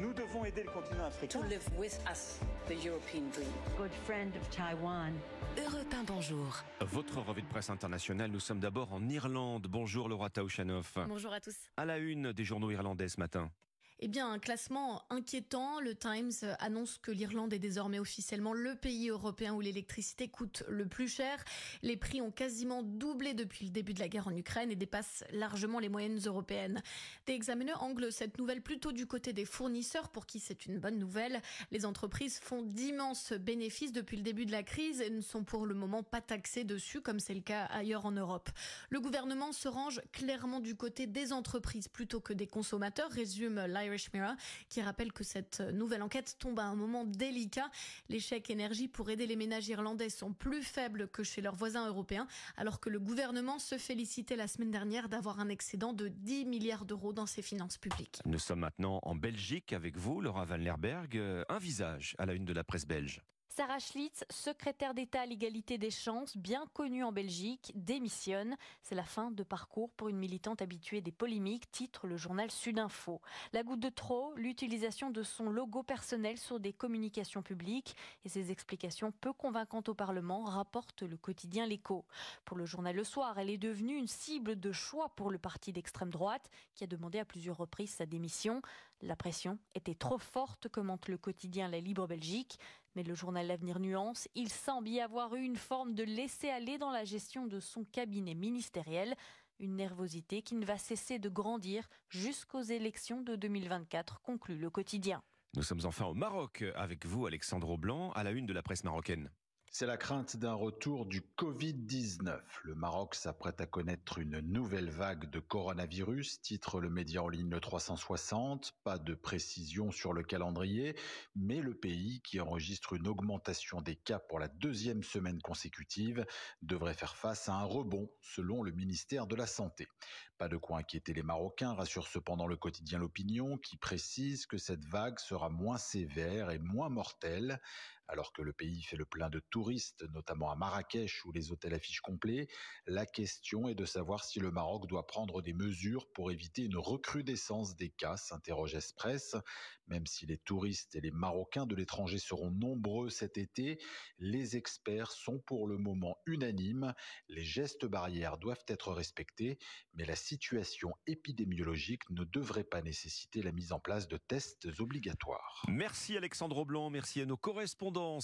Nous devons aider le continent africain. To live with us, the European dream. Good friend of Taiwan. Europe 1, bonjour. Votre revue de presse internationale, nous sommes d'abord en Irlande. Bonjour Laura Taouchanoff. Bonjour à tous. À la une des journaux irlandais ce matin. Eh bien, un classement inquiétant. Le Times annonce que l'Irlande est désormais officiellement le pays européen où l'électricité coûte le plus cher. Les prix ont quasiment doublé depuis le début de la guerre en Ukraine et dépassent largement les moyennes européennes. Des examineurs anglent cette nouvelle plutôt du côté des fournisseurs pour qui c'est une bonne nouvelle. Les entreprises font d'immenses bénéfices depuis le début de la crise et ne sont pour le moment pas taxées dessus comme c'est le cas ailleurs en Europe. Le gouvernement se range clairement du côté des entreprises plutôt que des consommateurs, résume Qui rappelle que cette nouvelle enquête tombe à un moment délicat. Les chèques énergie pour aider les ménages irlandais sont plus faibles que chez leurs voisins européens, alors que le gouvernement se félicitait la semaine dernière d'avoir un excédent de 10 milliards d'euros dans ses finances publiques. Nous sommes maintenant en Belgique avec vous, Laura Van Lerberg. Un visage à la une de la presse belge. Sarah Schlitz, secrétaire d'État à l'égalité des chances, bien connue en Belgique, démissionne. C'est la fin de parcours pour une militante habituée des polémiques, titre le journal Sudinfo. La goutte de trop, l'utilisation de son logo personnel sur des communications publiques et ses explications peu convaincantes au Parlement, rapporte le quotidien L'Écho. Pour le journal Le Soir, elle est devenue une cible de choix pour le parti d'extrême droite qui a demandé à plusieurs reprises sa démission. La pression était trop forte, commente le quotidien La Libre Belgique. Mais le journal L'Avenir nuance, il semble y avoir eu une forme de laisser-aller dans la gestion de son cabinet ministériel. Une nervosité qui ne va cesser de grandir jusqu'aux élections de 2024, conclut le quotidien. Nous sommes enfin au Maroc avec vous, Alexandre Blanc, à la une de la presse marocaine. C'est la crainte d'un retour du Covid-19. Le Maroc s'apprête à connaître une nouvelle vague de coronavirus, titre le média en ligne le 360. Pas de précision sur le calendrier, mais le pays, qui enregistre une augmentation des cas pour la deuxième semaine consécutive, devrait faire face à un rebond, selon le ministère de la Santé. Pas de quoi inquiéter les Marocains, rassure cependant le quotidien L'Opinion, qui précise que cette vague sera moins sévère et moins mortelle, alors que le pays fait le plein de touristes, notamment à Marrakech où les hôtels affichent complets. La question est de savoir si le Maroc doit prendre des mesures pour éviter une recrudescence des cas, s'interroge Express. Même si les touristes et les Marocains de l'étranger seront nombreux cet été, les experts sont pour le moment unanimes. Les gestes barrières doivent être respectés, mais la situation épidémiologique ne devrait pas nécessiter la mise en place de tests obligatoires. Merci Alexandre Blanc, merci à nos correspondants